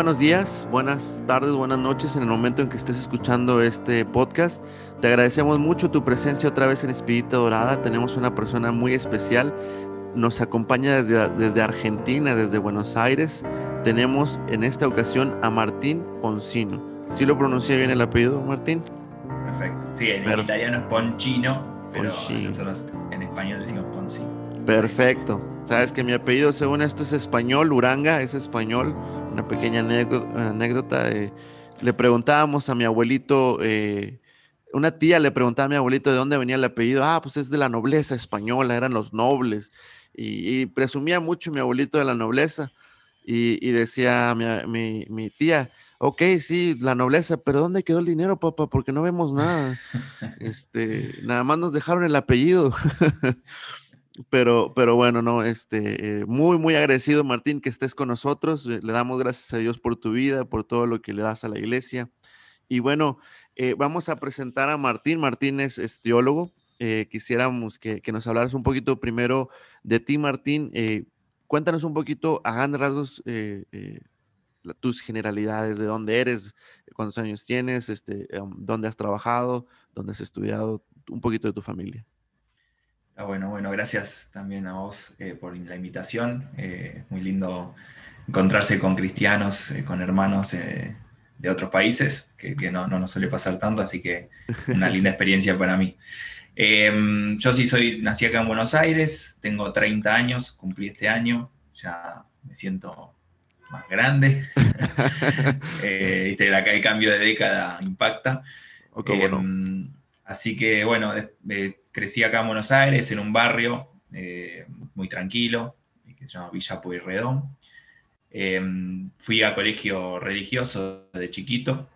buenos días, buenas tardes, buenas noches en el momento en que estés escuchando este podcast. Te agradecemos mucho tu presencia otra vez en Espírita Dorada. Tenemos una persona muy especial. Nos acompaña desde, desde Argentina, desde Buenos Aires. Tenemos en esta ocasión a Martín Poncino. ¿Sí lo pronuncié bien el apellido, Martín? Perfecto. Sí, en italiano es Poncino, pero nosotros en español decimos Poncino. Perfecto. Sabes que mi apellido, según esto, es español, Uranga es español una pequeña anécdota. Eh, le preguntábamos a mi abuelito, eh, una tía le preguntaba a mi abuelito de dónde venía el apellido. Ah, pues es de la nobleza española, eran los nobles. Y, presumía mucho mi abuelito de la nobleza. Y, decía mi, mi, tía, ok, sí, la nobleza, pero ¿dónde quedó el dinero, papá? Porque no vemos nada. Este, nada más nos dejaron el apellido. Pero, pero bueno, no, este, eh, muy, muy agradecido, Martín, que estés con nosotros. Eh, le damos gracias a Dios por tu vida, por todo lo que le das a la iglesia. Y bueno, eh, vamos a presentar a Martín. Martín es, teólogo. quisiéramos que, nos hablaras un poquito primero de ti, Martín. cuéntanos un poquito a grandes rasgos tus generalidades, de dónde eres, cuántos años tienes, este, em, dónde has trabajado, dónde has estudiado, un poquito de tu familia. Ah, bueno, bueno, gracias también a vos eh, por la invitación. Eh, muy lindo encontrarse con cristianos, eh, con hermanos de otros países, que, no, nos suele pasar tanto, así que una linda experiencia para mí. Em, yo sí soy, nací acá en Buenos Aires, tengo 30 años, cumplí este año, ya me siento más grande. viste, acá el cambio de década impacta. Em, así que bueno, crecí acá en Buenos Aires, en un barrio eh, muy tranquilo, que se llama Villa Pueyrredón. Em, fui a colegio religioso de chiquito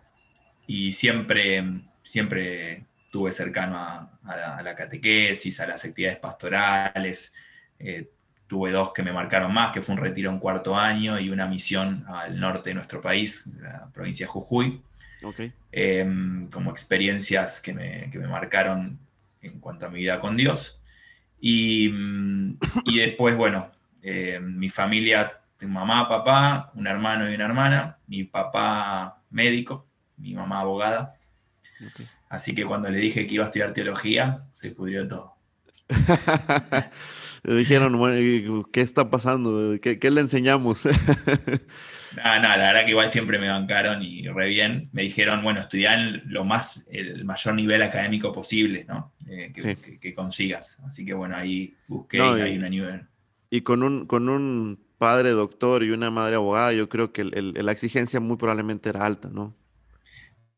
y siempre, siempre tuve cercano a, la, catequesis, a las actividades pastorales. Eh, tuve dos que me marcaron más, que fue un retiro en cuarto año y una misión al norte de nuestro país, la provincia de Jujuy. Em, como experiencias que me, que me marcaron en cuanto a mi vida con Dios. Y, mm, después, bueno, eh, mi familia, mamá, papá, un hermano y una hermana, mi papá médico, mi mamá abogada. Así que cuando le dije que iba a estudiar teología, se pudrió todo. le dijeron, ¿qué está pasando? ¿Qué, qué le enseñamos? No, no, la verdad que igual siempre me bancaron y re bien. Me dijeron, bueno, estudiar lo más, el mayor nivel académico posible, ¿no? Eh, que, consigas. Así que bueno, ahí busqué y, hay una nivel. Y con un, con un padre doctor y una madre abogada, yo creo que la exigencia muy probablemente era alta, ¿no?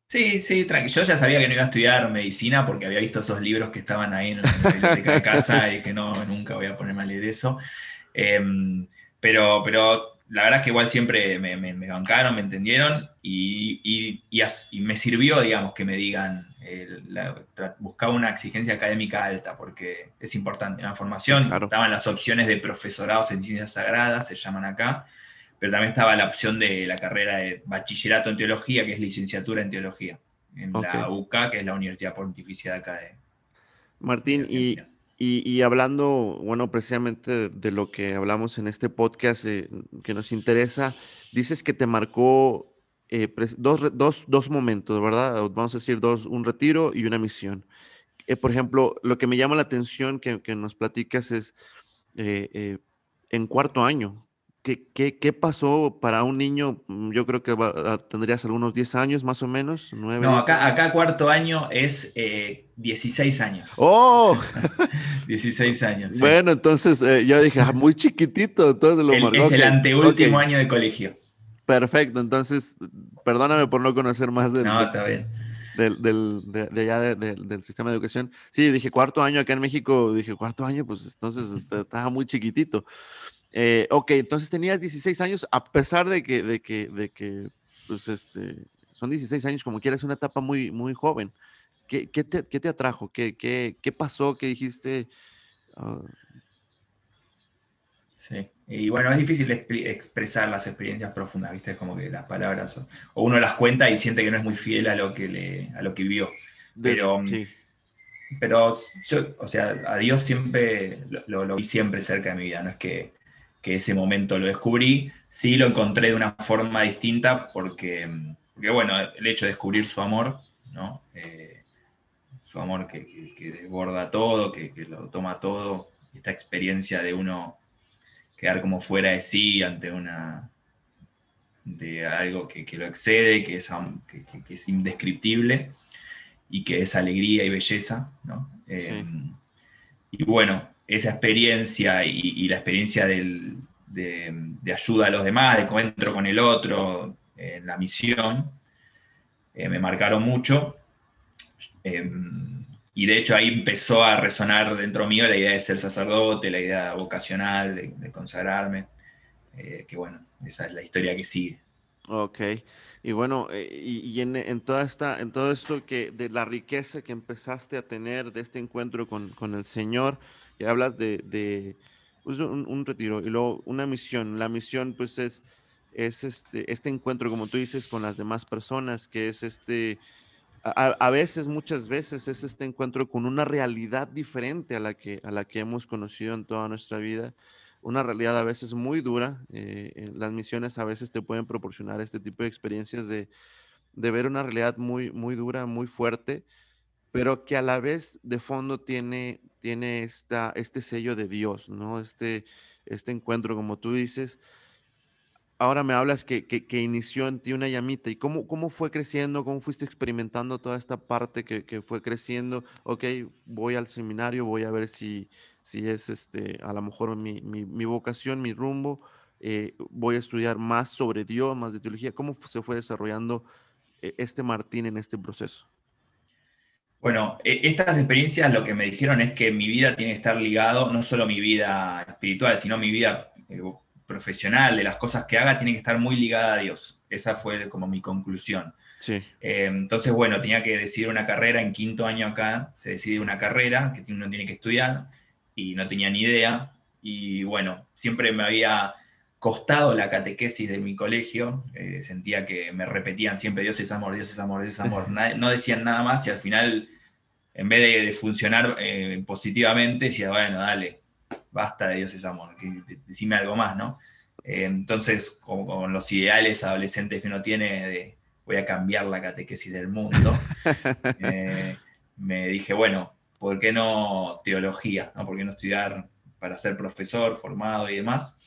Sí, sí, tranquilo. Yo ya sabía que no iba a estudiar medicina porque había visto esos libros que estaban ahí en la biblioteca de casa y dije, no, nunca voy a ponerme a leer eso. Em, pero, pero la verdad es que igual siempre me, bancaron, me entendieron y, me sirvió, digamos, que me digan, buscaba una exigencia académica alta porque es importante. En la formación estaban las opciones de profesorados en ciencias sagradas, se llaman acá, pero también estaba la opción de la carrera de bachillerato en teología, que es licenciatura en teología, en la UCA, que es la Universidad Pontificia de acá de... Martín, y y, hablando, bueno, precisamente de, lo que hablamos en este podcast eh, que nos interesa, dices que te marcó eh, dos, momentos, ¿verdad? Vamos a decir dos, un retiro y una misión. Eh, por ejemplo, lo que me llama la atención que, que nos platicas es en cuarto año, ¿Qué, pasó para un niño? Mm, yo creo que tendrías algunos 10 años más o menos. 9, no, acá, cuarto año es 16 eh, años. ¡Oh! 16 años. Bueno, entonces eh, yo dije, ah, muy chiquitito. Entonces lo es el anteúltimo año de colegio. Perfecto, entonces perdóname por no conocer más del, no, está bien. Del, de, allá del sistema de educación. Sí, dije cuarto año acá en México, dije cuarto año, pues entonces este, estaba muy chiquitito. Eh, ok, entonces tenías 16 años, a pesar de que, de que, de que pues este, son 16 años, como quieras, una etapa muy, muy joven. ¿Qué, qué, te, qué te, atrajo? ¿Qué, qué, qué pasó? ¿Qué dijiste? Ah. Sí, y bueno, es difícil expresar las experiencias profundas, ¿viste? Como que las palabras, o uno las cuenta y siente que no es muy fiel a lo que, le, a lo que vivió. Pero, sí. pero yo, o sea, a Dios siempre lo, lo, vi siempre cerca de mi vida, no es que que ese momento lo descubrí, sí lo encontré de una forma distinta porque, porque bueno, el hecho de descubrir su amor, ¿no? Eh, su amor que, que, desborda todo, que, que, lo toma todo, esta experiencia de uno quedar como fuera de sí ante una de algo que, lo excede, que es, que, es indescriptible y que es alegría y belleza, ¿no? Eh, y bueno, esa experiencia y, la experiencia de, ayuda a los demás, de encuentro con el otro, en la misión, eh, me marcaron mucho. Em, y de hecho ahí empezó a resonar dentro mío la idea de ser sacerdote, la idea vocacional, de, consagrarme, eh, que bueno, esa es la historia que sigue. Ok, y bueno, eh, y, en, toda esta, en todo esto que de la riqueza que empezaste a tener de este encuentro con, con el Señor, y hablas de, de pues, un, retiro y luego una misión. La misión, pues, es, es este, este encuentro, como tú dices, con las demás personas, que es este, a, veces, muchas veces, es este encuentro con una realidad diferente a la que, a la que hemos conocido en toda nuestra vida. Una realidad a veces muy dura. Eh, las misiones a veces te pueden proporcionar este tipo de experiencias de, de ver una realidad muy, muy dura, muy fuerte, pero que a la vez de fondo tiene, tiene esta, este sello de Dios, ¿no? Este, este encuentro, como tú dices. Ahora me hablas que, que, inició en ti una llamita. ¿Y cómo, cómo fue creciendo? ¿Cómo fuiste experimentando toda esta parte que, que, fue creciendo? Ok, voy al seminario, voy a ver si, si es este, a lo mejor mi, mi, vocación, mi rumbo. Eh, voy a estudiar más sobre Dios, más de teología. ¿Cómo se fue desarrollando eh, este Martín en este proceso? Bueno, e, estas experiencias lo que me dijeron es que mi vida tiene que estar ligado, no solo mi vida espiritual, sino mi vida eh, profesional, de las cosas que haga, tiene que estar muy ligada a Dios. Esa fue como mi conclusión. Sí. Eh, entonces, bueno, tenía que decidir una carrera, en quinto año acá se decide una carrera que uno tiene que estudiar y no tenía ni idea. Y bueno, siempre me había costado la catequesis de mi colegio, eh, sentía que me repetían siempre Dios es amor, Dios es amor, Dios es amor, no decían nada más y al final, en vez de, funcionar eh, positivamente, decía, bueno, dale, basta de Dios es amor, decime algo más, ¿no? Eh, entonces, con, los ideales adolescentes que uno tiene de voy a cambiar la catequesis del mundo, me dije, bueno, ¿por qué no teología? ¿no? ¿Por qué no estudiar para ser profesor formado y demás?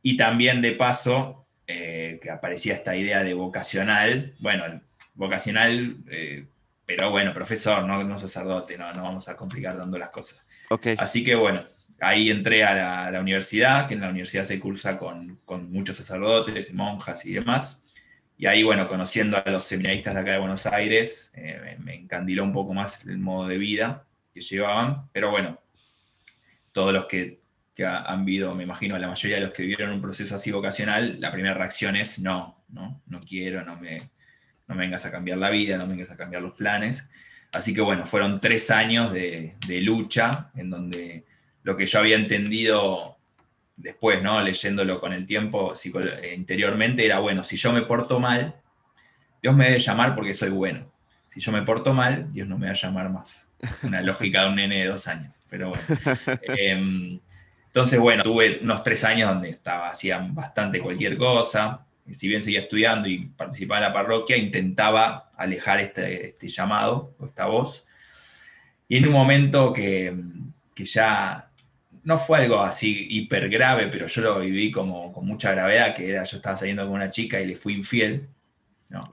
Y también de paso, eh, que aparecía esta idea de vocacional, bueno, vocacional, eh, pero bueno, profesor, no, no sacerdote, no, no vamos a complicar dando las cosas. Okay. Así que bueno, ahí entré a la, universidad, que en la universidad se cursa con, con, muchos sacerdotes, monjas y demás. Y ahí, bueno, conociendo a los seminaristas de acá de Buenos Aires, eh, me encandiló un poco más el modo de vida que llevaban. Pero bueno, todos los que que han habido, me imagino, la mayoría de los que vivieron un proceso así vocacional, la primera reacción es no, no, no quiero, no me, no vengas a cambiar la vida, no me vengas a cambiar los planes. Así que bueno, fueron tres años de, lucha en donde lo que yo había entendido después, ¿no? leyéndolo con el tiempo interiormente, era, bueno, si yo me porto mal, Dios me debe llamar porque soy bueno. Si yo me porto mal, Dios no me va a llamar más. Una lógica de un nene de dos años. Pero bueno. Em, entonces, bueno, tuve unos tres años donde estaba, hacía bastante cualquier cosa. Si bien seguía estudiando y participaba en la parroquia, intentaba alejar este, este llamado o esta voz. Y en un momento que, que, ya no fue algo así hiper grave, pero yo lo viví como con mucha gravedad, que era yo estaba saliendo con una chica y le fui infiel. ¿no?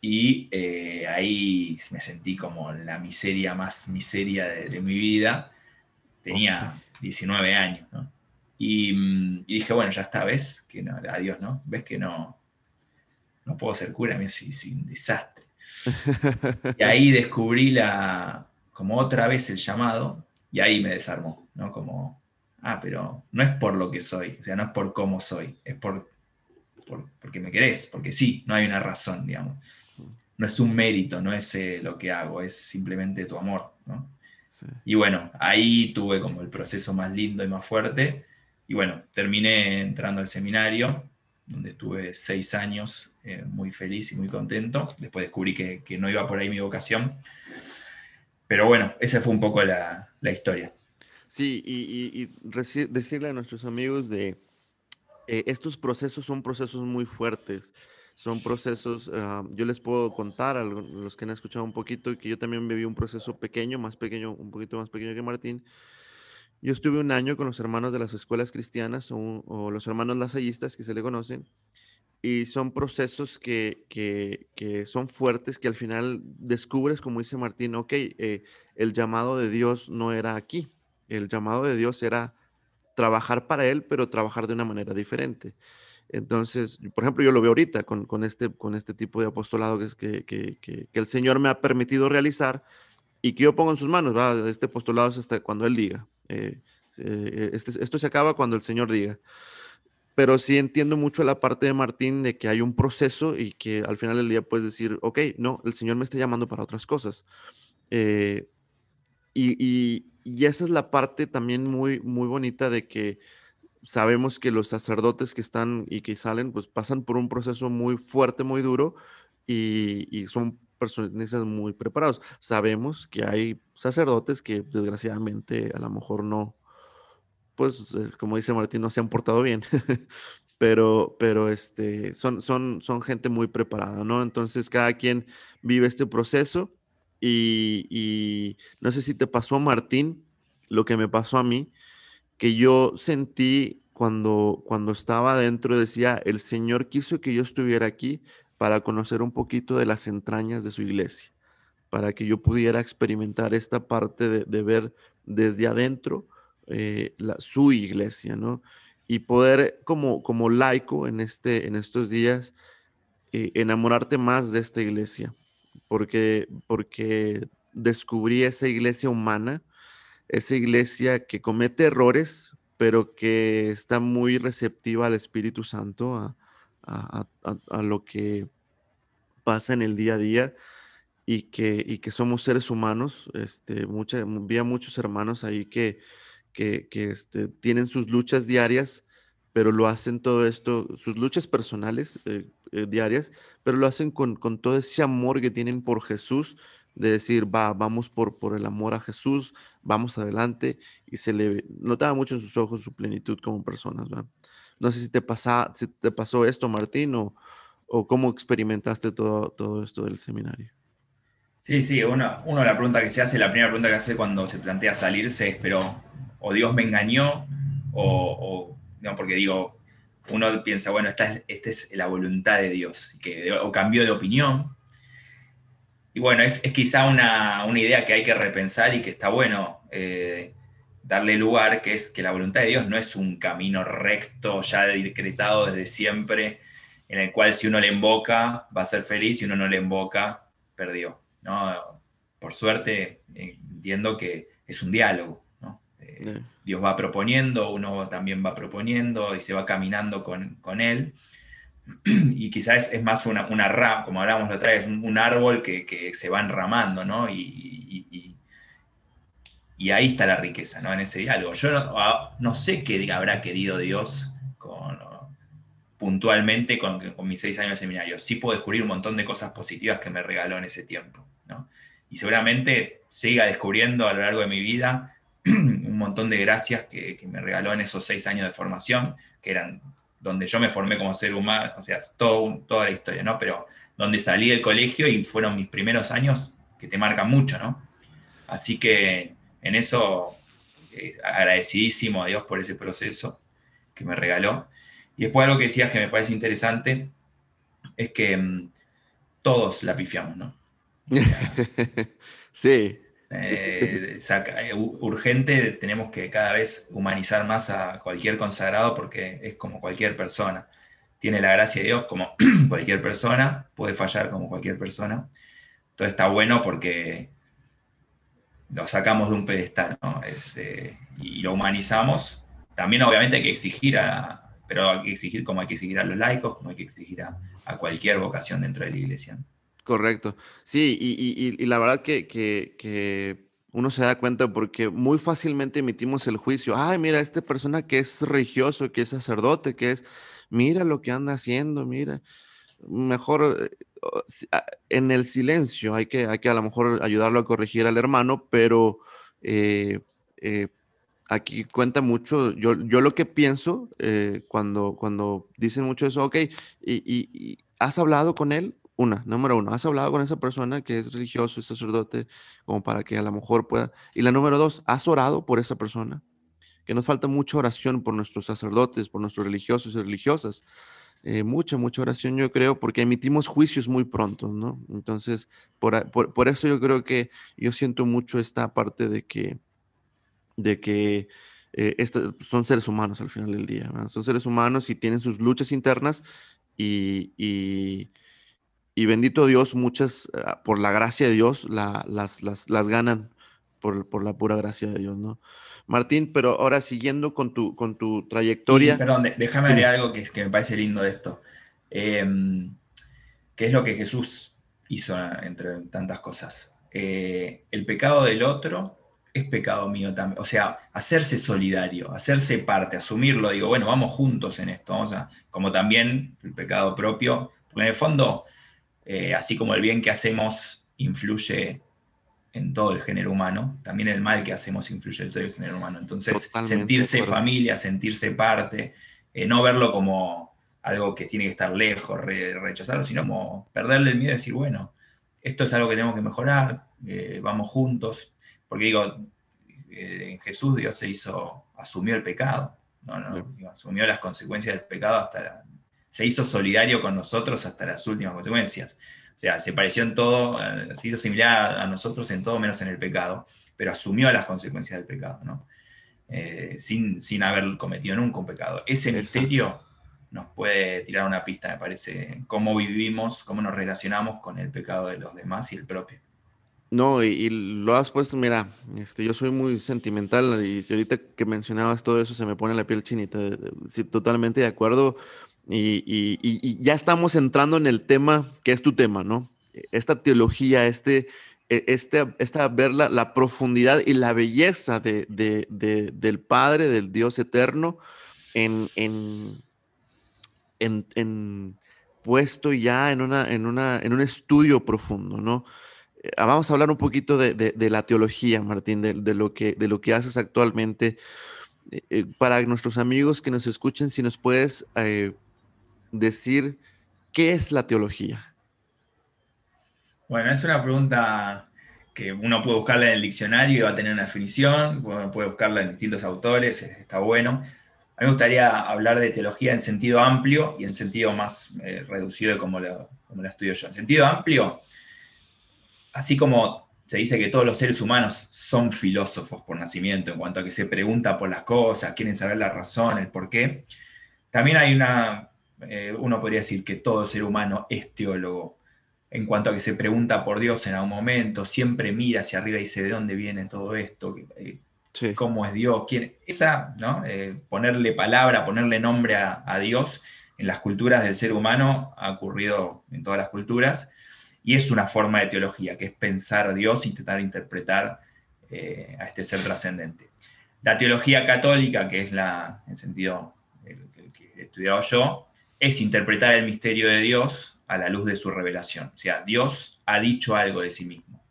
Y eh, ahí me sentí como la miseria más miseria de, mi vida. Tenía 19 años, ¿no? Mm, y, dije, bueno, ya está, ¿ves? Que no, adiós, ¿no? ¿Ves que no, no puedo ser cura? Me es un desastre. y ahí descubrí la, como otra vez el llamado, y ahí me desarmó, ¿no? Como, ah, pero no es por lo que soy, o sea, no es por cómo soy, es por, porque me querés, porque sí, no hay una razón, digamos. No es un mérito, no es eh, lo que hago, es simplemente tu amor, ¿no? Y bueno, ahí tuve como el proceso más lindo y más fuerte. Y bueno, terminé entrando al seminario, donde tuve seis años eh, muy feliz y muy contento. Después descubrí que, que, no iba por ahí mi vocación. Pero bueno, esa fue un poco la, la historia. Sí, y, y, decirle a nuestros amigos de eh, estos procesos son procesos muy fuertes. Son procesos, ah, yo les puedo contar a los que han escuchado un poquito que yo también viví un proceso pequeño, más pequeño, un poquito más pequeño que Martín. Yo estuve un año con los hermanos de las escuelas cristianas o, los hermanos lasallistas que se le conocen y son procesos que, que, son fuertes que al final descubres, como dice Martín, ok, eh, el llamado de Dios no era aquí, el llamado de Dios era trabajar para Él, pero trabajar de una manera diferente. Entonces, por ejemplo, yo lo veo ahorita con, con este, con este tipo de apostolado que, que, que, que, el Señor me ha permitido realizar y que yo pongo en sus manos. ¿va? Este apostolado es hasta cuando Él diga. Eh, eh, este, esto se acaba cuando el Señor diga. Pero sí entiendo mucho la parte de Martín de que hay un proceso y que al final del día puedes decir, ok, no, el Señor me está llamando para otras cosas. Eh, y, esa es la parte también muy, muy bonita de que sabemos que los sacerdotes que están y que salen, pues pasan por un proceso muy fuerte, muy duro y, son personas muy preparados. Sabemos que hay sacerdotes que desgraciadamente a lo mejor no, pues eh, como dice Martín, no se han portado bien, pero, pero este, son, son, son gente muy preparada, ¿no? Entonces cada quien vive este proceso y, no sé si te pasó, Martín, lo que me pasó a mí, que yo sentí cuando, cuando estaba adentro, decía, el Señor quiso que yo estuviera aquí para conocer un poquito de las entrañas de su iglesia, para que yo pudiera experimentar esta parte de, ver desde adentro eh, la, su iglesia, ¿no? Y poder como, como laico en, este, en estos días eh, enamorarte más de esta iglesia, porque, porque descubrí esa iglesia humana, esa iglesia que comete errores, pero que está muy receptiva al Espíritu Santo, a, lo que pasa en el día a día y que, y que somos seres humanos. Este, mucha, vi a muchos hermanos ahí que, que, este, tienen sus luchas diarias, pero lo hacen todo esto, sus luchas personales eh, eh, diarias, pero lo hacen con, con, todo ese amor que tienen por Jesús, de decir, va, vamos por, por el amor a Jesús, vamos adelante, y se le notaba mucho en sus ojos su plenitud como personas. No sé si te, te pasó esto, Martín, o, o cómo experimentaste todo, todo esto del seminario. Sí, sí, uno, uno la pregunta que se hace, la primera pregunta que hace cuando se plantea salirse es, pero o Dios me engañó, o, no, porque digo, uno piensa, bueno, esta es, es la voluntad de Dios, que, o cambió de opinión. Y bueno, es, quizá una, idea que hay que repensar y que está bueno eh, darle lugar, que es que la voluntad de Dios no es un camino recto, ya decretado desde siempre, en el cual si uno le invoca va a ser feliz, si uno no le invoca, perdió. ¿no? Por suerte entiendo que es un diálogo. Eh, Dios va proponiendo, uno también va proponiendo y se va caminando con, Él. Y quizás es, más una, una rama, como hablábamos la otra vez, un, árbol que, se va enramando, ¿no? Y, y, ahí está la riqueza, ¿no? En ese diálogo. Yo no, ah, sé qué habrá querido Dios con, puntualmente con, con, mis seis años de seminario. Sí puedo descubrir un montón de cosas positivas que me regaló en ese tiempo, ¿no? Y seguramente siga descubriendo a lo largo de mi vida un montón de gracias que, me regaló en esos seis años de formación, que eran donde yo me formé como ser humano, o sea, todo, toda la historia, ¿no? Pero donde salí del colegio y fueron mis primeros años que te marcan mucho, ¿no? Así que en eso, eh, agradecidísimo a Dios por ese proceso que me regaló. Y después algo que decías que me parece interesante es que mm, todos la pifiamos, ¿no? sí, eh, eh, urgente, tenemos que cada vez humanizar más a cualquier consagrado porque es como cualquier persona. Tiene la gracia de Dios como cualquier persona, puede fallar como cualquier persona. Entonces está bueno porque lo sacamos de un pedestal eh, y lo humanizamos. También obviamente hay que exigir a, pero hay que exigir como hay que exigir a los laicos, como hay que exigir a, cualquier vocación dentro de la iglesia. Correcto. Sí, y, la verdad que, uno se da cuenta porque muy fácilmente emitimos el juicio. Ay, mira, esta persona que es religioso, que es sacerdote, que es, mira lo que anda haciendo, mira. Mejor eh, en el silencio, hay que, hay que a lo mejor ayudarlo a corregir al hermano, pero eh, eh, aquí cuenta mucho, yo, yo lo que pienso eh, cuando, cuando dicen mucho eso, ok, y, has hablado con él, una, número uno, has hablado con esa persona que es religioso, es sacerdote, como para que a lo mejor pueda. Y la número dos, has orado por esa persona, que nos falta mucha oración por nuestros sacerdotes, por nuestros religiosos y religiosas. Eh, mucha, mucha oración, yo creo, porque emitimos juicios muy pronto, ¿no? Entonces, por, por, eso yo creo que yo siento mucho esta parte de que, de que eh, son seres humanos al final del día, son seres humanos y tienen sus luchas internas y, y, bendito Dios, muchas, ah, por la gracia de Dios, la, las, las, las, ganan por, por, la pura gracia de Dios, ¿no? Martín, pero ahora siguiendo con tu, con tu trayectoria. perdón, déjame agregar algo que, que, me parece lindo de esto. Em, ¿Qué es lo que Jesús hizo entre tantas cosas? Eh, el pecado del otro es pecado mío también. O sea, hacerse solidario, hacerse parte, asumirlo. Digo, bueno, vamos juntos en esto. Vamos a, como también el pecado propio. Porque en el fondo, eh, así como el bien que hacemos influye en todo el género humano, también el mal que hacemos influye en todo el género humano. Entonces, sentirse familia, sentirse parte, eh, no verlo como algo que tiene que estar lejos, rechazarlo, sino como perderle el miedo y decir, bueno, esto es algo que tenemos que mejorar, eh, vamos juntos. Porque digo, eh, en Jesús Dios se hizo, asumió el pecado, asumió las consecuencias del pecado hasta se hizo solidario con nosotros hasta las últimas consecuencias. O sea, se pareció en todo, eh, se hizo similar a nosotros en todo menos en el pecado, pero asumió las consecuencias del pecado, ¿no? Eh, sin, sin haber cometido nunca un pecado. Ese misterio nos puede tirar una pista, me parece, cómo vivimos, cómo nos relacionamos con el pecado de los demás y el propio. No, y, lo has puesto, mira, este, yo soy muy sentimental y ahorita que mencionabas todo eso se me pone la piel chinita, sí, totalmente de acuerdo. Y, ya estamos entrando en el tema que es tu tema, ¿no? Esta teología, este, este, esta ver la, profundidad y la belleza de, del Padre, del Dios eterno, en, puesto ya en, una, en, una, en un estudio profundo, ¿no? Eh, vamos a hablar un poquito de, la teología, Martín, de, lo que, de lo que haces actualmente. Eh, eh, para nuestros amigos que nos escuchen, si nos puedes decir qué es la teología? Bueno, es una pregunta que uno puede buscarla en el diccionario y va a tener una definición, puede buscarla en distintos autores, está bueno. A mí me gustaría hablar de teología en sentido amplio y en sentido más eh, reducido de como lo, como la estudio yo. En sentido amplio, así como se dice que todos los seres humanos son filósofos por nacimiento en cuanto a que se pregunta por las cosas, quieren saber la razón, el por qué, también hay una eh, uno podría decir que todo ser humano es teólogo, en cuanto a que se pregunta por Dios en algún momento, siempre mira hacia arriba y dice de dónde viene todo esto, eh, cómo es Dios, quién. Esa, ¿no? Eh, ponerle palabra, ponerle nombre a, Dios en las culturas del ser humano ha ocurrido en todas las culturas y es una forma de teología, que es pensar a Dios, intentar interpretar a este ser trascendente. La teología católica, que es la, en sentido el que he estudiado yo, es interpretar el misterio de Dios a la luz de su revelación. O sea, Dios ha dicho algo de sí mismo.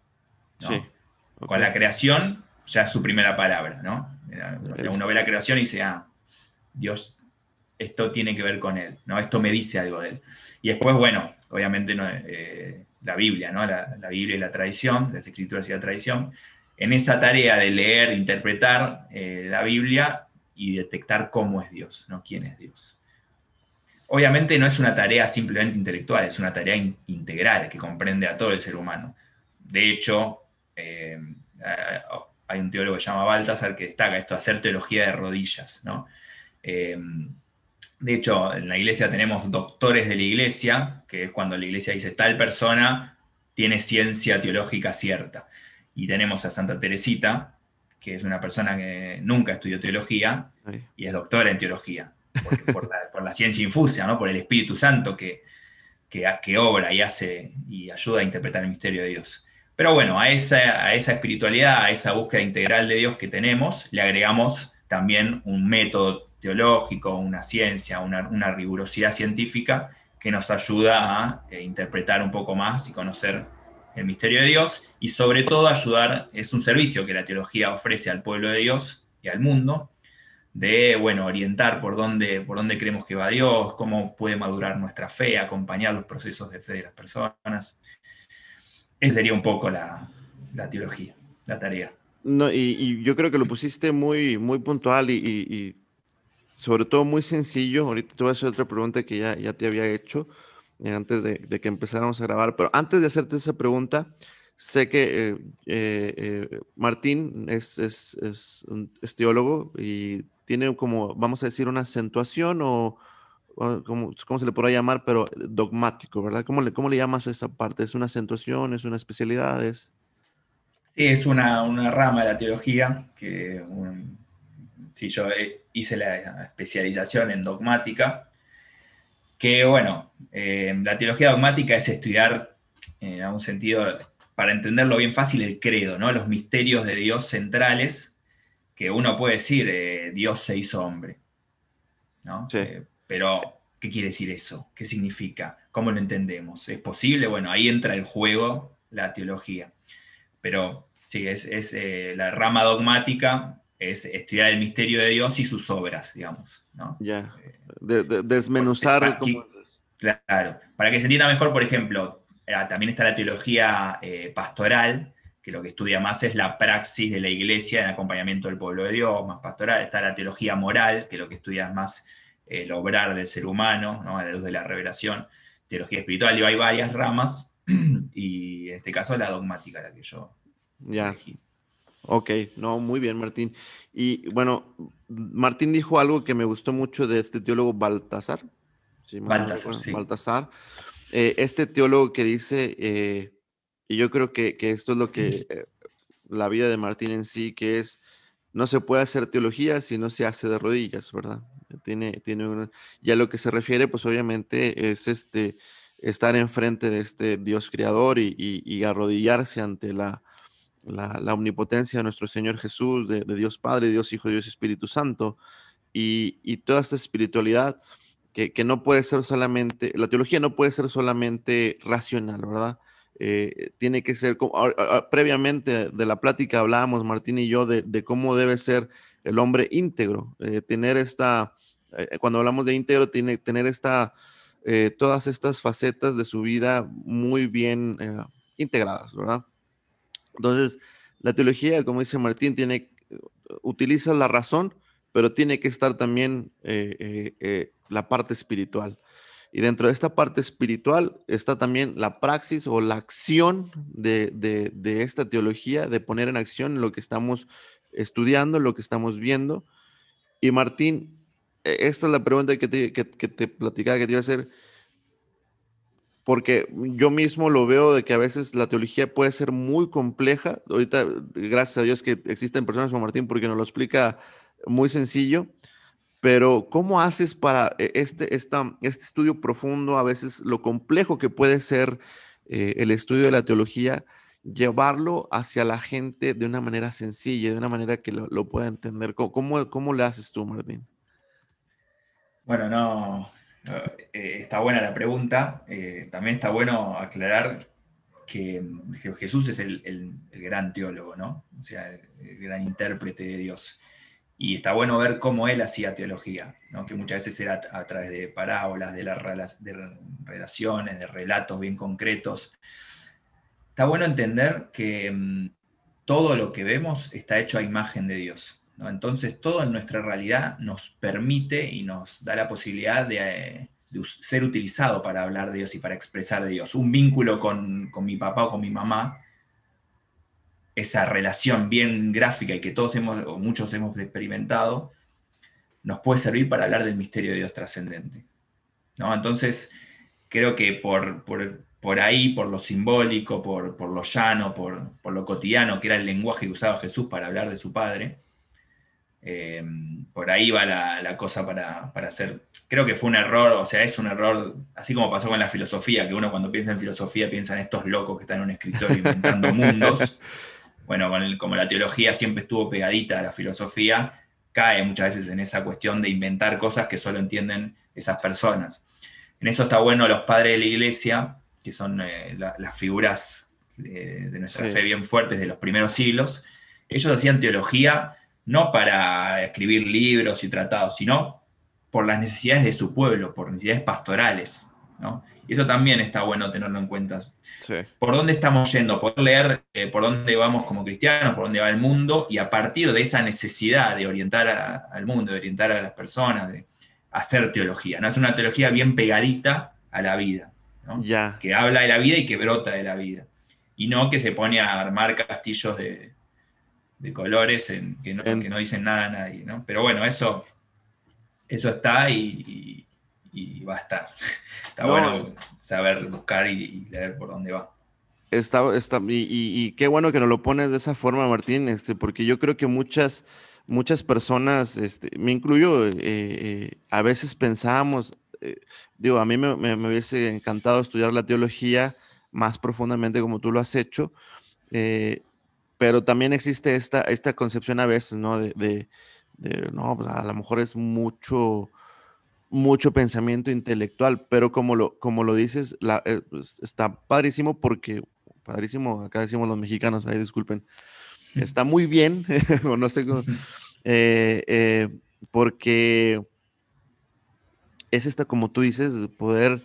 Con la creación ya es su primera palabra, ¿no? Uno ve la creación y dice, ah, Dios, esto tiene que ver con él, ¿no? Esto me dice algo de él. Y después, bueno, obviamente eh, la Biblia, ¿no? La, Biblia y la tradición, las escrituras y la tradición. En esa tarea de leer, interpretar eh, la Biblia y detectar cómo es Dios, ¿no? ¿Quién es Dios? Obviamente no es una tarea simplemente intelectual, es una tarea integral que comprende a todo el ser humano. De hecho, eh, hay un teólogo que se llama Baltasar que destaca esto, hacer teología de rodillas. Eh, de hecho, en la iglesia tenemos doctores de la iglesia, que es cuando la iglesia dice tal persona tiene ciencia teológica cierta. Y tenemos a Santa Teresita, que es una persona que nunca estudió teología y es doctora en teología por, la, ciencia infusa, ¿no? por el Espíritu Santo que, que, obra y hace y ayuda a interpretar el misterio de Dios. Pero bueno, a esa, a esa espiritualidad, a esa búsqueda integral de Dios que tenemos, le agregamos también un método teológico, una ciencia, una, rigurosidad científica que nos ayuda a eh, interpretar un poco más y conocer el misterio de Dios y sobre todo ayudar, es un servicio que la teología ofrece al pueblo de Dios y al mundo, de, bueno, orientar por dónde, por dónde creemos que va Dios, cómo puede madurar nuestra fe, acompañar los procesos de fe de las personas. Esa sería un poco la, teología, la tarea. No, y, yo creo que lo pusiste muy, muy puntual y, sobre todo muy sencillo. Ahorita te voy a hacer otra pregunta que ya, ya te había hecho eh, antes de, que empezáramos a grabar, pero antes de hacerte esa pregunta, sé que eh, eh, Martín es, es, es, un, es teólogo y tiene como, vamos a decir, una acentuación o, como, ¿cómo se le podrá llamar? Pero dogmático, ¿verdad? ¿Cómo le, cómo le llamas a esa parte? ¿Es una acentuación? ¿Es una especialidad? Es... Sí, es una, una rama de la teología que, si yo hice la especialización en dogmática, que bueno, eh, la teología dogmática es estudiar, en algún sentido, para entenderlo bien fácil, el credo, ¿no? Los misterios de Dios centrales que uno puede decir, eh, Dios se hizo hombre. ¿no? Eh, pero, ¿qué quiere decir eso? ¿Qué significa? ¿Cómo lo entendemos? ¿Es posible? Bueno, ahí entra el juego la teología. Pero sí, es, eh, la rama dogmática, es estudiar el misterio de Dios y sus obras, digamos. ¿no? Ya, desmenuzar. claro, para que se entienda mejor, por ejemplo, también está la teología pastoral, que lo que estudia más es la praxis de la iglesia en acompañamiento del pueblo de Dios, más pastoral. Está la teología moral, que lo que estudia es más el obrar del ser humano, a la luz de la revelación. Teología espiritual, y hay varias ramas, y en este caso la dogmática, la que yo ya. Elegí. Ok, no, muy bien, Martín. Y bueno, Martín dijo algo que me gustó mucho de este teólogo Baltasar. ¿sí? Baltasar, Baltasar. Eh, este teólogo que dice, eh, y yo creo que, esto es lo que eh, la vida de Martín en sí, que es, no se puede hacer teología si no se hace de rodillas, ¿verdad? Tiene, tiene y a lo que se refiere, pues obviamente es este, estar enfrente de este Dios creador y, arrodillarse ante la, la, omnipotencia de nuestro Señor Jesús, de, Dios Padre, Dios Hijo, Dios Espíritu Santo, y, toda esta espiritualidad que, que, no puede ser solamente, la teología no puede ser solamente racional, ¿verdad? Eh, tiene que ser, previamente de la plática hablábamos Martín y yo de, cómo debe ser el hombre íntegro, eh, tener esta, eh, cuando hablamos de íntegro, tiene tener esta, todas estas facetas de su vida muy bien integradas, ¿verdad? Entonces, la teología, como dice Martín, tiene, utiliza la razón, pero tiene que estar también la parte espiritual. Y dentro de esta parte espiritual está también la praxis o la acción de, esta teología, de poner en acción lo que estamos estudiando, lo que estamos viendo. Y Martín, e, esta es la pregunta que te, que, te platicaba, que te iba a hacer, porque yo mismo lo veo de que a veces la teología puede ser muy compleja. Ahorita, gracias a Dios que existen personas como Martín, porque nos lo explica muy sencillo pero ¿cómo haces para eh, este, este estudio profundo, a veces lo complejo que puede ser eh, el estudio de la teología, llevarlo hacia la gente de una manera sencilla, de una manera que lo, pueda entender? ¿Cómo, ¿Cómo, le haces tú, Martín? Bueno, no, eh, está buena la pregunta. también está bueno aclarar que, Jesús es el, gran teólogo, ¿no? O sea, el gran intérprete de Dios. Y está bueno ver cómo él hacía teología, ¿no? que muchas veces era a través de parábolas, de, las relaciones, de relatos bien concretos. Está bueno entender que mm, todo lo que vemos está hecho a imagen de Dios. Entonces todo en nuestra realidad nos permite y nos da la posibilidad de, ser utilizado para hablar de Dios y para expresar de Dios. Un vínculo con, con mi papá o con mi mamá esa relación bien gráfica y que todos hemos, o muchos hemos experimentado, nos puede servir para hablar del misterio de Dios trascendente. ¿no? Entonces, creo que por, por, ahí, por lo simbólico, por, lo llano, por, lo cotidiano, que era el lenguaje que usaba Jesús para hablar de su Padre, eh, por ahí va la, cosa para, para, hacer. Creo que fue un error, o sea, es un error, así como pasó con la filosofía, que uno cuando piensa en filosofía piensa en estos locos que están en un escritorio inventando mundos. bueno, como la teología siempre estuvo pegadita a la filosofía, cae muchas veces en esa cuestión de inventar cosas que solo entienden esas personas. En eso está bueno los padres de la iglesia, que son eh, las figuras eh, de nuestra fe bien fuertes de los primeros siglos. Ellos hacían teología no para escribir libros y tratados, sino por las necesidades de su pueblo, por necesidades pastorales. Y eso también está bueno tenerlo en cuenta. ¿Por dónde estamos yendo? Poder leer eh, por dónde vamos como cristianos, por dónde va el mundo, y a partir de esa necesidad de orientar al mundo, de orientar a las personas, de hacer teología. ¿no? Es una teología bien pegadita a la vida, que habla de la vida y que brota de la vida. Y no que se pone a armar castillos de, colores que, no, dicen nada a nadie. Pero bueno, eso, eso está y va a estar. Está bueno saber buscar y, leer por dónde va. Está, está, y, qué bueno que nos lo pones de esa forma, Martín, este, porque yo creo que muchas, muchas personas, este, me incluyo, eh, eh, a veces pensábamos, eh, digo, a mí me, me, hubiese encantado estudiar la teología más profundamente como tú lo has hecho, pero también existe esta, esta concepción a veces, ¿no? De, de, de no, pues a lo mejor es mucho, mucho pensamiento intelectual, pero como lo, como lo dices, eh, pues, está padrísimo porque, padrísimo, acá decimos los mexicanos, ahí disculpen, está muy bien, o no sé cómo, eh, eh, porque es esta, como tú dices, poder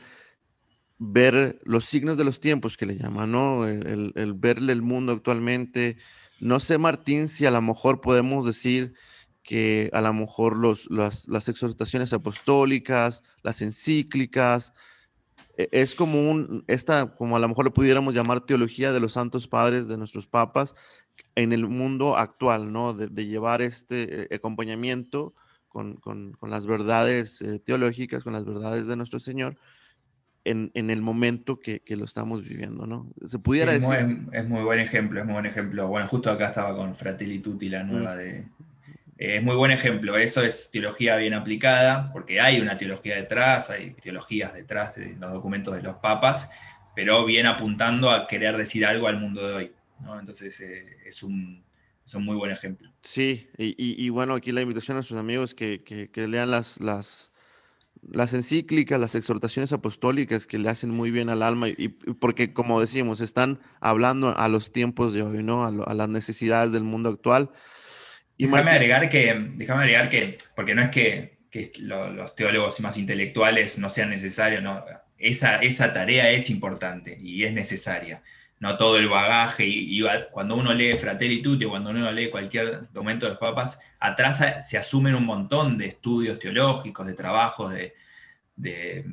ver los signos de los tiempos que le llaman, ¿no? El, el verle el mundo actualmente. No sé, Martín, si a lo mejor podemos decir que a lo mejor los, las, exhortaciones apostólicas, las encíclicas, e, es como un, esta, como a lo mejor lo pudiéramos llamar teología de los santos padres, de nuestros papas, en el mundo actual, ¿no? De, llevar este eh, acompañamiento con, con, con, las verdades eh, teológicas, con las verdades de nuestro Señor, en, en el momento que, que, lo estamos viviendo, ¿no? Se pudiera decir... es muy buen ejemplo, es muy buen ejemplo. Bueno, justo acá estaba con Fratelli Tutti, la nueva de, eh, es muy buen ejemplo, eso es teología bien aplicada, porque hay una teología detrás, hay teologías detrás de los documentos de los papas, pero bien apuntando a querer decir algo al mundo de hoy. Entonces eh, es, un, muy buen ejemplo. Sí, y, bueno, aquí la invitación a sus amigos que, que, lean las, las, las encíclicas, las exhortaciones apostólicas que le hacen muy bien al alma, y, porque como decimos, están hablando a los tiempos de hoy, ¿no? a las necesidades del mundo actual déjame, agregar que, déjame agregar que, porque no es que, los teólogos más intelectuales no sean necesarios, no, esa, esa tarea es importante y es necesaria. No todo el bagaje, y, cuando uno lee Fratelli Tutti, cuando uno lee cualquier documento de los papas, atrás se asumen un montón de estudios teológicos, de trabajos de,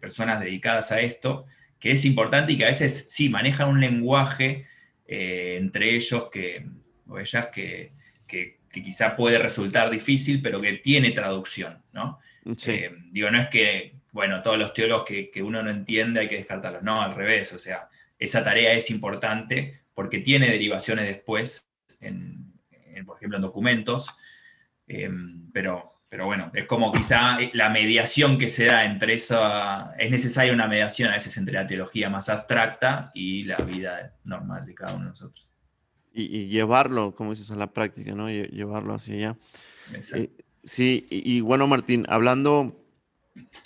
personas dedicadas a esto, que es importante y que a veces sí manejan un lenguaje eh, entre ellos que, o ellas que, que, quizá puede resultar difícil, pero que tiene traducción, ¿no? Eh, digo, no es que, bueno, todos los teólogos que, uno no entiende hay que descartarlos, no, al revés, o sea, esa tarea es importante porque tiene derivaciones después, en, por ejemplo, en documentos, eh, pero, pero bueno, es como quizá la mediación que se da entre esa, es necesaria una mediación a veces entre la teología más abstracta y la vida normal de cada uno de nosotros y, llevarlo, como dices, a la práctica, ¿no? llevarlo hacia allá. Eh, sí, y, bueno, Martín, hablando,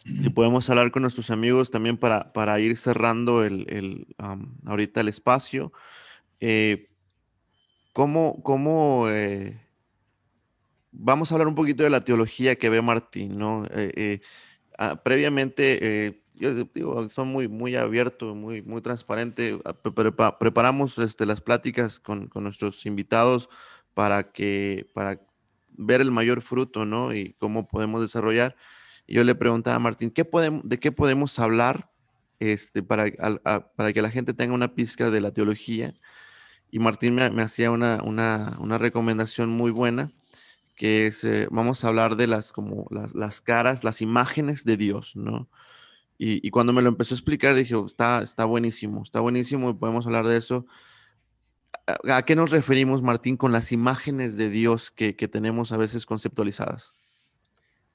si podemos hablar con nuestros amigos también para, para ir cerrando el, ahorita el espacio. Eh, ¿Cómo, cómo eh, vamos a hablar un poquito de la teología que ve Martín, ¿no? Ah, previamente yo digo, son muy, muy abiertos, muy, muy transparente. Ah, preparamos este, las pláticas con, con, nuestros invitados para que, para ver el mayor fruto, ¿no? Y cómo podemos desarrollar. Yo le preguntaba a Martín, ¿qué podemos, ¿de qué podemos hablar este, para, para que la gente tenga una pizca de la teología? Y Martín me, me hacía una, una, una, recomendación muy buena, que es, eh, vamos a hablar de las, como las, las caras, las imágenes de Dios, ¿no? Y, cuando me lo empezó a explicar, dije, oh, está, está buenísimo, está buenísimo y podemos hablar de eso. ¿A, qué nos referimos, Martín, con las imágenes de Dios que, tenemos a veces conceptualizadas?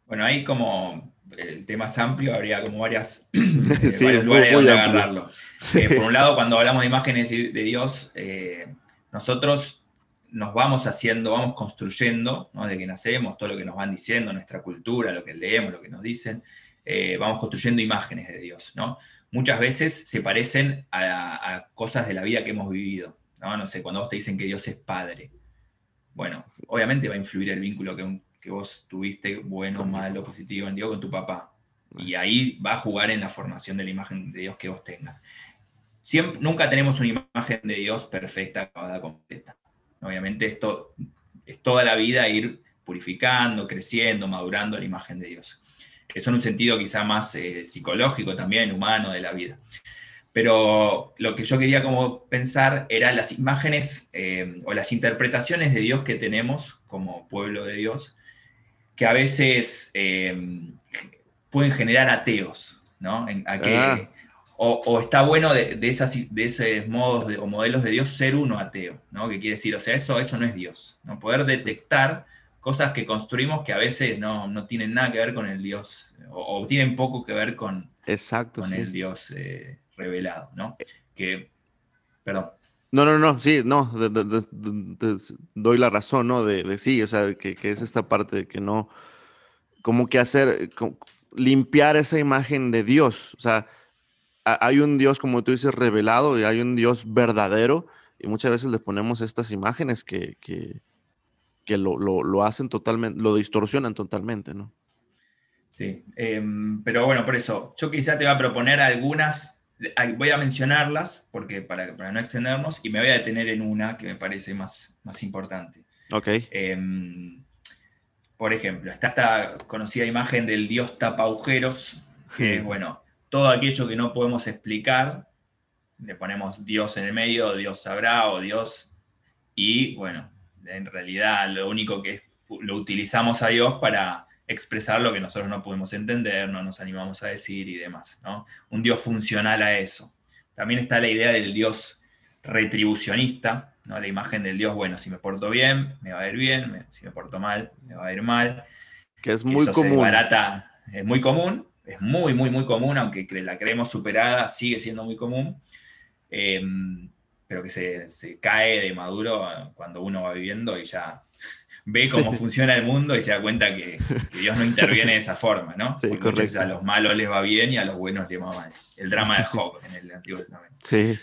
Bueno, ahí como el tema es amplio, habría como varias, eh, lugares donde agarrarlo. Eh, por un lado, cuando hablamos de imágenes de Dios, eh, nosotros nos vamos haciendo, vamos construyendo, ¿no? desde que nacemos, todo lo que nos van diciendo, nuestra cultura, lo que leemos, lo que nos dicen, eh, vamos construyendo imágenes de Dios, ¿no? Muchas veces se parecen a, cosas de la vida que hemos vivido, ¿no? No sé, cuando vos te dicen que Dios es Padre, bueno, obviamente va a influir el vínculo que, que vos tuviste, bueno, malo, positivo, en Dios, con tu papá. Y ahí va a jugar en la formación de la imagen de Dios que vos tengas. Siempre, nunca tenemos una imagen de Dios perfecta, acabada, completa. Obviamente esto es toda la vida ir purificando, creciendo, madurando la imagen de Dios. Eso en un sentido quizá más eh, psicológico también, humano de la vida. Pero lo que yo quería como pensar era las imágenes eh, o las interpretaciones de Dios que tenemos como pueblo de Dios, que a veces eh, pueden generar ateos, ¿no? Ah. o, está bueno de, esas, de esos modos o modelos de Dios ser uno ateo, ¿no? Que quiere decir, o sea, eso, eso no es Dios, ¿no? Poder detectar cosas que construimos que a veces no, tienen nada que ver con el Dios, o, tienen poco que ver con, Exacto, con el Dios eh, revelado, ¿no? Que, perdón. No, no, no, sí, no, doy la razón, ¿no? De, sí, o sea, que, que, es esta parte de que no, como que hacer, limpiar esa imagen de Dios. O sea, hay un Dios, como tú dices, revelado y hay un Dios verdadero. Y muchas veces le ponemos estas imágenes que, que, lo, hacen totalmente, lo distorsionan totalmente, ¿no? Sí, em, pero bueno, por eso, yo quizá te voy a proponer algunas, voy a mencionarlas porque para, para, no extendernos y me voy a detener en una que me parece más, más importante. Ok. Em, por ejemplo, está esta conocida imagen del dios tapa agujeros, que es, bueno, todo aquello que no podemos explicar, le ponemos Dios en el medio, Dios sabrá o Dios, y bueno, en realidad lo único que lo utilizamos a Dios para expresar lo que nosotros no podemos entender, no nos animamos a decir y demás, ¿no? Un Dios funcional a eso. También está la idea del Dios retribucionista, ¿no? La imagen del Dios, bueno, si me porto bien, me va a ir bien, si me porto mal, me va a ir mal. Que es muy común. Barata, es muy común, es muy, muy, muy común, aunque la creemos superada, sigue siendo muy común. Em, pero que se, cae de maduro cuando uno va viviendo y ya ve cómo funciona el mundo y se da cuenta que, Dios no interviene de esa forma, ¿no? Sí, correcto. A los malos les va bien y a los buenos les va mal. El drama de Job en el Antiguo Testamento. Sí.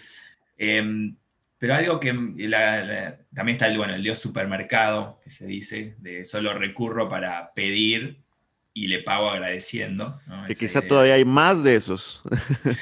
Em, pero algo que también está el, bueno, el Dios supermercado, que se dice, de solo recurro para pedir y le pago agradeciendo. Que quizá todavía hay más de esos.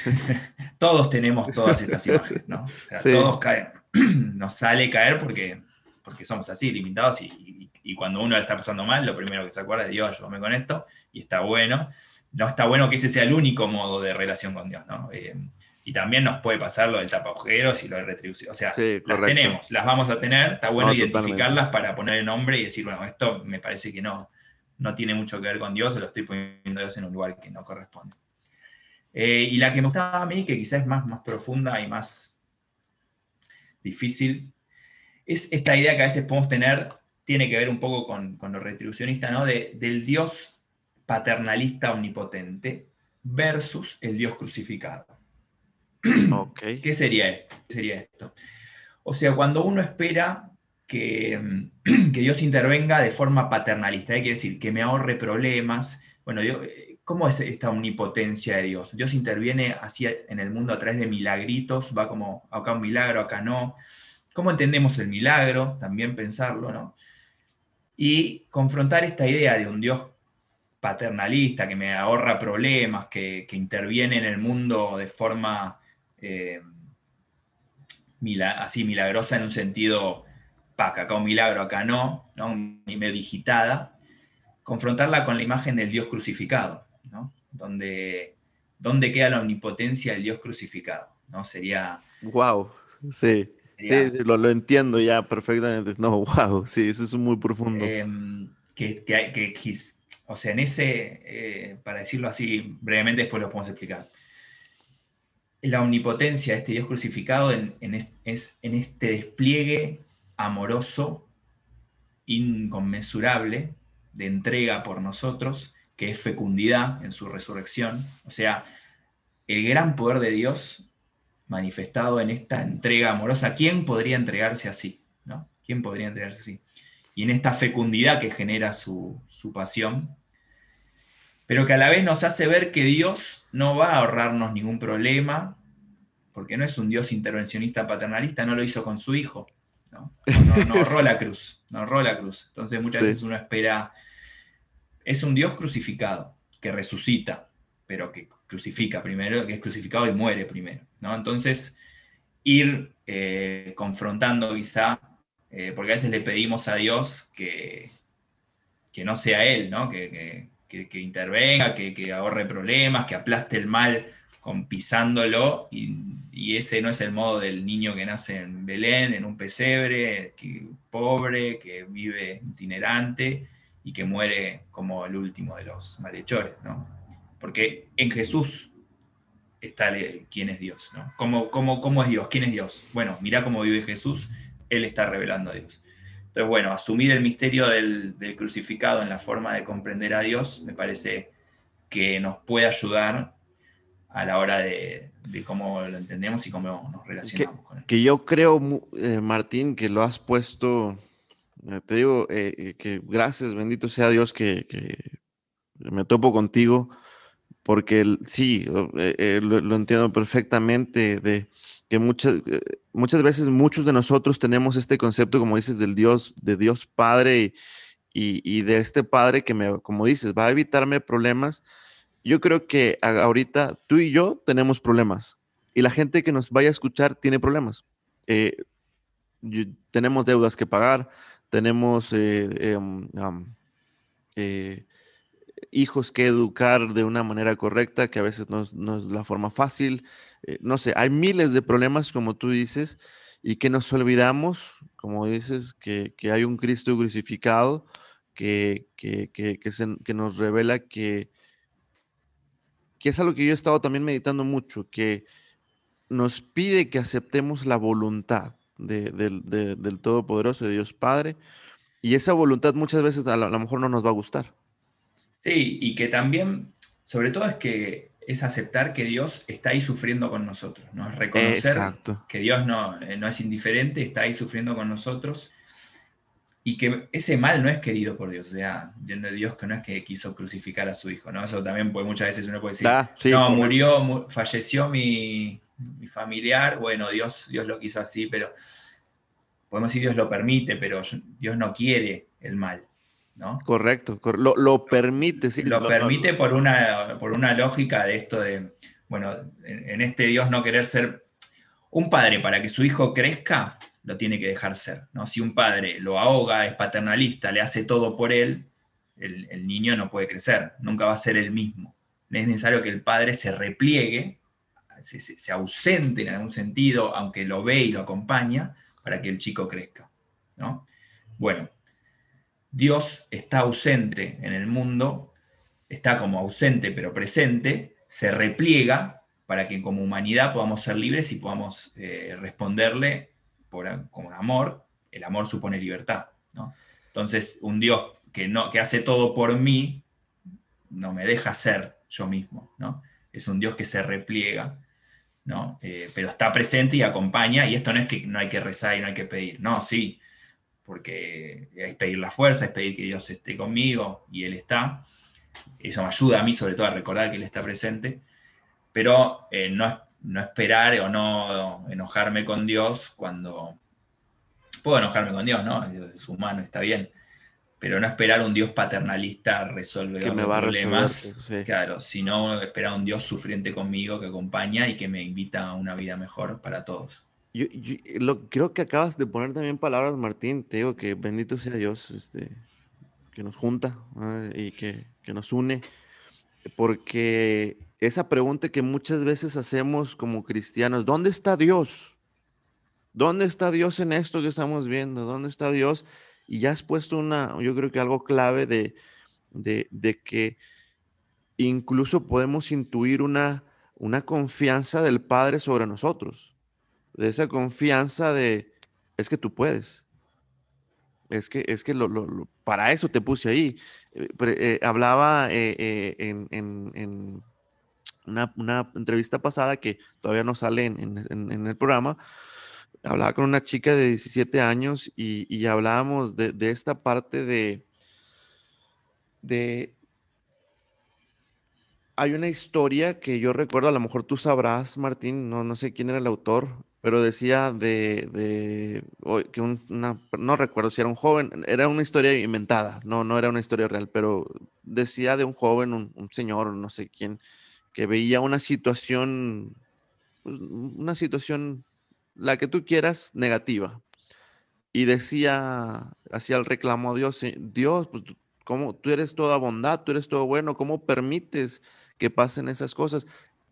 todos tenemos todas estas imágenes, ¿no? O sea, todos caen. Nos sale caer porque, porque somos así, limitados, y, cuando uno está pasando mal, lo primero que se acuerda es Dios, ayúdame con esto, y está bueno. No está bueno que ese sea el único modo de relación con Dios, ¿no? Eh, y también nos puede pasar lo del tapajeros y lo de retribución. O sea, las tenemos, las vamos a tener. Está bueno identificarlas para poner el nombre y decir, bueno, esto me parece que no, no tiene mucho que ver con Dios, o lo estoy poniendo Dios en un lugar que no corresponde. Eh, y la que me gustaba a mí, que quizás es más, más profunda y más difícil, es esta idea que a veces podemos tener, tiene que ver un poco con, con lo retribucionista, ¿no? De, del Dios paternalista omnipotente versus el Dios crucificado. ¿Qué sería esto? sería esto? O sea, cuando uno espera que, que, Dios intervenga de forma paternalista, hay que decir, que me ahorre problemas. Bueno, ¿cómo es esta omnipotencia de Dios? Dios interviene así en el mundo a través de milagritos, va como acá un milagro, acá no. ¿Cómo entendemos el milagro? También pensarlo, ¿no? Y confrontar esta idea de un Dios paternalista que me ahorra problemas, que, que interviene en el mundo de forma eh, así milagrosa en un sentido, paca, acá un milagro, acá no, ¿no? medio digitada, confrontarla con la imagen del Dios crucificado, ¿no? donde, donde queda la omnipotencia del Dios crucificado, ¿no? Sería... Wow, sí. sí, lo, entiendo ya perfectamente. No, wow, sí, eso es muy profundo. Em, que, que, o sea, en ese, eh, para decirlo así brevemente, después lo podemos explicar la omnipotencia de este Dios crucificado en, es en este despliegue amoroso, inconmensurable, de entrega por nosotros, que es fecundidad en su resurrección. O sea, el gran poder de Dios manifestado en esta entrega amorosa. ¿Quién podría entregarse así? ¿no? ¿Quién podría entregarse así? Y en esta fecundidad que genera su, su pasión, pero que a la vez nos hace ver que Dios no va a ahorrarnos ningún problema, porque no es un Dios intervencionista paternalista, no lo hizo con su hijo. No, no, ahorró la cruz, no ahorró la cruz. Entonces muchas veces uno espera, es un Dios crucificado, que resucita, pero que crucifica primero, que es crucificado y muere primero. ¿no? Entonces, ir eh, confrontando quizá, eh, porque a veces le pedimos a Dios que, que no sea Él, ¿no? que, que, intervenga, que, ahorre problemas, que aplaste el mal con pisándolo, y, ese no es el modo del niño que nace en Belén, en un pesebre, que, pobre, que vive itinerante y que muere como el último de los malhechores, ¿no? Porque en Jesús está quién es Dios, ¿no? ¿Cómo, cómo, es Dios? ¿Quién es Dios? Bueno, mira cómo vive Jesús, Él está revelando a Dios. Entonces, bueno, asumir el misterio del, crucificado en la forma de comprender a Dios me parece que nos puede ayudar a la hora de, cómo lo entendemos y cómo nos relacionamos con él. Que yo creo, eh, Martín, que lo has puesto, eh, te digo, eh, que gracias, bendito sea Dios que, que me topo contigo porque sí, eh, eh, lo, entiendo perfectamente, de que muchas, eh, muchas veces muchos de nosotros tenemos este concepto, como dices, del Dios, de Dios Padre y, de este Padre que, me, como dices, va a evitarme problemas. Yo creo que ahorita tú y yo tenemos problemas y la gente que nos vaya a escuchar tiene problemas. tenemos deudas que pagar, tenemos em, hijos que educar de una manera correcta, que a veces no es, la forma fácil. Eh, no sé, hay miles de problemas, como tú dices, y que nos olvidamos, como dices, que, hay un Cristo crucificado que, nos revela que, que es algo que yo he estado también meditando mucho, que nos pide que aceptemos la voluntad del Todopoderoso, de Dios Padre, y esa voluntad muchas veces a lo mejor no nos va a gustar Sí, y que también, sobre todo es que es aceptar que Dios está ahí sufriendo con nosotros, ¿no? Es reconocer que Dios no, eh, no es indiferente, está ahí sufriendo con nosotros y que ese mal no es querido por Dios, o sea, Dios que no es que quiso crucificar a su hijo, ¿no? Eso también pues, muchas veces uno puede decir, no, murió, falleció mi, mi, familiar, bueno, Dios, Dios lo quiso así, pero podemos decir Dios lo permite, pero Dios no quiere el mal. Correcto, lo, permite, sí. Lo, permite por una, por una lógica de esto de, bueno, en, este Dios no querer ser un padre para que su hijo crezca, lo tiene que dejar ser, ¿no? Si un padre lo ahoga, es paternalista, le hace todo por él, el, niño no puede crecer, nunca va a ser el mismo. Es necesario que el padre se repliegue, se, se ausente en algún sentido, aunque lo ve y lo acompaña, para que el chico crezca, ¿no? Bueno, Dios está ausente en el mundo, está como ausente pero presente, se repliega para que como humanidad podamos ser libres y podamos eh, responderle por, con amor. El amor supone libertad. Entonces, un Dios que, no, que hace todo por mí no me deja ser yo mismo. ¿no? Es un Dios que se repliega. ¿no? Eh, pero está presente y acompaña, y esto no es que no hay que rezar y no hay que pedir, no, sí, porque es pedir la fuerza, es pedir que Dios esté conmigo y Él está. Eso me ayuda a mí sobre todo a recordar que Él está presente, pero eh, no, no esperar o no enojarme con Dios cuando... Puedo enojarme con Dios, ¿no? Es humano, está bien, pero no esperar un Dios paternalista resolver que me va problemas. A Claro, sino esperar un Dios sufriente conmigo que acompaña y que me invita a una vida mejor para todos. Yo, lo, creo que acabas de poner también palabras, Martín. Te digo que bendito sea Dios, este, que nos junta y que, que, nos une. Porque esa pregunta que muchas veces hacemos como cristianos, ¿dónde está Dios? ¿Dónde está Dios en esto que estamos viendo? ¿Dónde está Dios? Y ya has puesto una, yo creo que algo clave de, de, de que incluso podemos intuir una, una confianza del Padre sobre nosotros de esa confianza de, es que tú puedes. Es que, es que lo, para eso te puse ahí. Eh, eh, hablaba eh, en, una, entrevista pasada que todavía no sale en, el programa. Hablaba con una chica de 17 años y, hablábamos de, de, esta parte de, de... Hay una historia que yo recuerdo, a lo mejor tú sabrás, Martín, no, no sé quién era el autor, pero decía de, de que una, no recuerdo si era un joven, era una historia inventada, no, no era una historia real, pero decía de un joven, un, señor, no sé quién, que veía una situación, pues, una situación, la que tú quieras, negativa. Y decía, hacía el reclamo a Dios, Dios, pues, ¿cómo tú eres toda bondad, tú eres todo bueno, cómo permites que pasen esas cosas?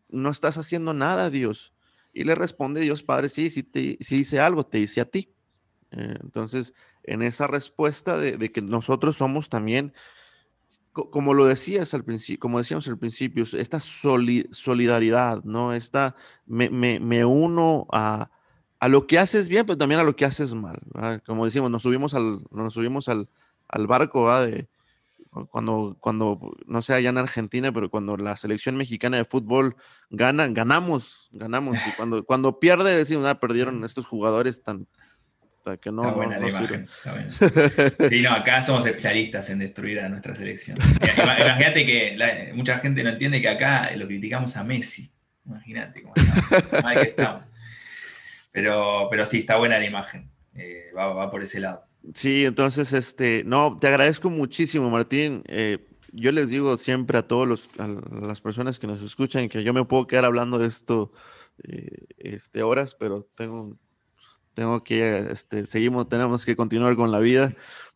No estás haciendo nada, Dios y le responde Dios Padre, sí, sí, te, hice algo, te hice a ti. Eh, entonces, en esa respuesta de, que nosotros somos también, como lo decías al principio, como decíamos al principio, esta solidaridad, ¿no? Esta, me, me, uno a, a, lo que haces bien, pero también a lo que haces mal. Como decimos, nos subimos al, nos subimos al, al barco de, cuando, cuando, no sé, allá en Argentina, pero cuando la selección mexicana de fútbol gana, ganamos, ganamos. Y cuando, cuando pierde, decimos, ah, perdieron estos jugadores tan, que no. Está buena la imagen. Sí, no, acá somos especialistas en destruir a nuestra selección. Imagínate que mucha gente no entiende que acá lo criticamos a Messi. Imagínate cómo estamos. Pero, pero sí, está buena la imagen. Eh, va, va por ese lado. Sí, entonces, este, no, te agradezco muchísimo, Martín. Eh, yo les digo siempre a todos los, a las personas que nos escuchan que yo me puedo quedar hablando de esto eh, este, horas, pero tengo, tengo que, este, seguimos, tenemos que continuar con la vida.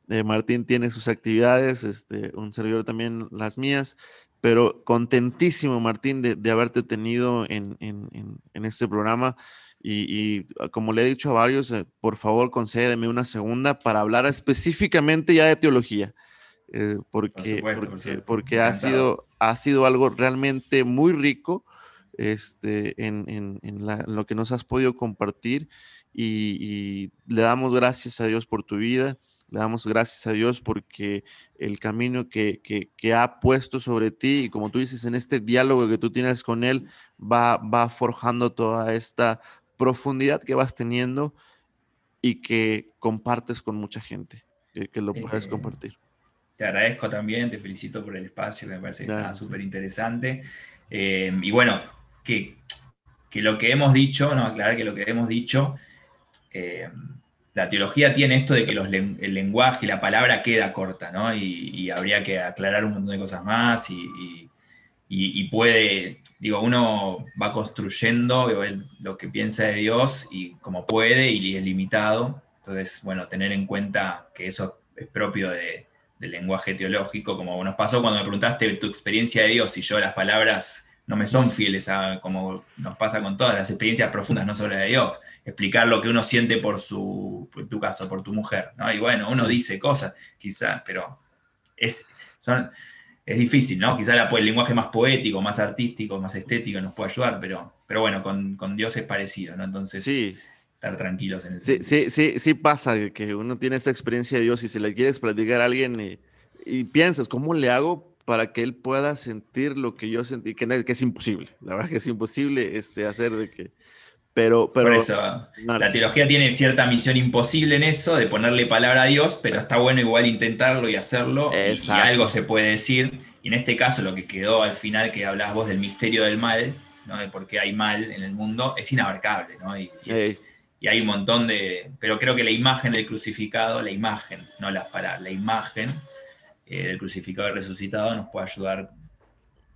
Eh, Martín tiene sus actividades, este, un servidor también las mías, pero contentísimo, Martín, de, de haberte tenido en, en, en, en este programa. Y, ah, como le he dicho a varios, eh, por favor concédeme una segunda para hablar específicamente ya de teología, eh, porque, porque, ha, sido, ha sido algo realmente muy rico este, en, en, en, lo que nos has podido compartir y, le damos gracias a Dios por tu vida. Le damos gracias a Dios porque el camino que, que, que, ha puesto sobre ti y como tú dices, en este diálogo que tú tienes con Él, va, va forjando toda esta profundidad que vas teniendo y que compartes con mucha gente, que, lo puedes eh, compartir. Te agradezco también, te felicito por el espacio, me parece que está súper interesante. Eh, y bueno, que, que, lo que hemos dicho, no, aclarar que lo que hemos dicho, eh, la teología tiene esto de que los, el lenguaje y la palabra queda corta, ¿no? Y, habría que aclarar un montón de cosas más y puede, digo, uno va construyendo lo que piensa de Dios y como puede y es limitado. Entonces, bueno, tener en cuenta que eso es propio de, del lenguaje teológico, como nos pasó cuando me preguntaste tu experiencia de Dios y yo las palabras no me son fieles a como nos pasa con todas las experiencias profundas, no solo de Dios. Explicar lo que uno siente por su, en tu caso, por tu mujer, ¿no? Y bueno, uno dice cosas, quizás, pero es, son, es difícil, ¿no? Quizá el lenguaje más poético, más artístico, más estético nos puede ayudar, pero, pero bueno, con, Dios es parecido, ¿no? Entonces, estar tranquilos en ese sí, sí, sí, sí pasa que uno tiene esta experiencia de Dios y si le quieres platicar a alguien y, piensas, ¿cómo le hago para que él pueda sentir lo que yo sentí? Que, que es imposible, la verdad que es imposible este, hacer de que pero, pero, Por eso, la teología tiene cierta misión imposible en eso, de ponerle palabra a Dios, pero está bueno igual intentarlo y hacerlo, y, algo se puede decir. Y en este caso, lo que quedó al final, que hablabas vos del misterio del mal, ¿no? de por qué hay mal en el mundo, es inabarcable. ¿no? Y, hay un montón de. Pero creo que la imagen del crucificado, la imagen, no las palabras, la imagen eh, del crucificado y resucitado nos puede ayudar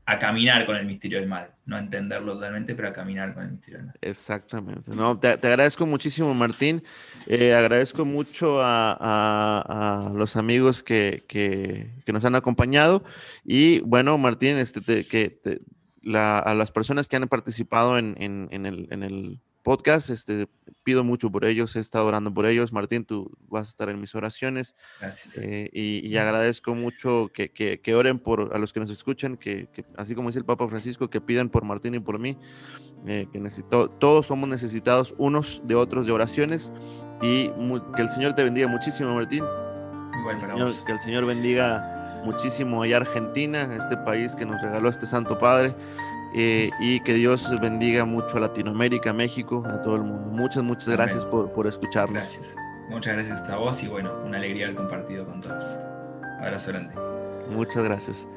a caminar con el misterio del mal, no a entenderlo totalmente, pero a caminar con el misterio del mal. Exactamente. No, te, agradezco muchísimo, Martín. Eh, agradezco mucho a, los amigos que, que, nos han acompañado. Y bueno, Martín, este, que a las personas que han participado en, en, el, en el podcast. Este, pido mucho por ellos, he estado orando por ellos. Martín, tú vas a estar en mis oraciones. Gracias. Eh, y, agradezco mucho que, que, oren por a los que nos escuchan, que, así como dice el Papa Francisco, que pidan por Martín y por mí, eh, que necesito, todos somos necesitados unos de otros de oraciones y que el Señor te bendiga muchísimo, Martín. que el Señor bendiga muchísimo allá Argentina, este país que nos regaló este Santo Padre. Eh, y que Dios bendiga mucho a Latinoamérica, México, a todo el mundo. Muchas, muchas gracias por, por escucharnos. Muchas gracias a vos y bueno, una alegría haber compartido con todos. Abrazo grande. Muchas gracias.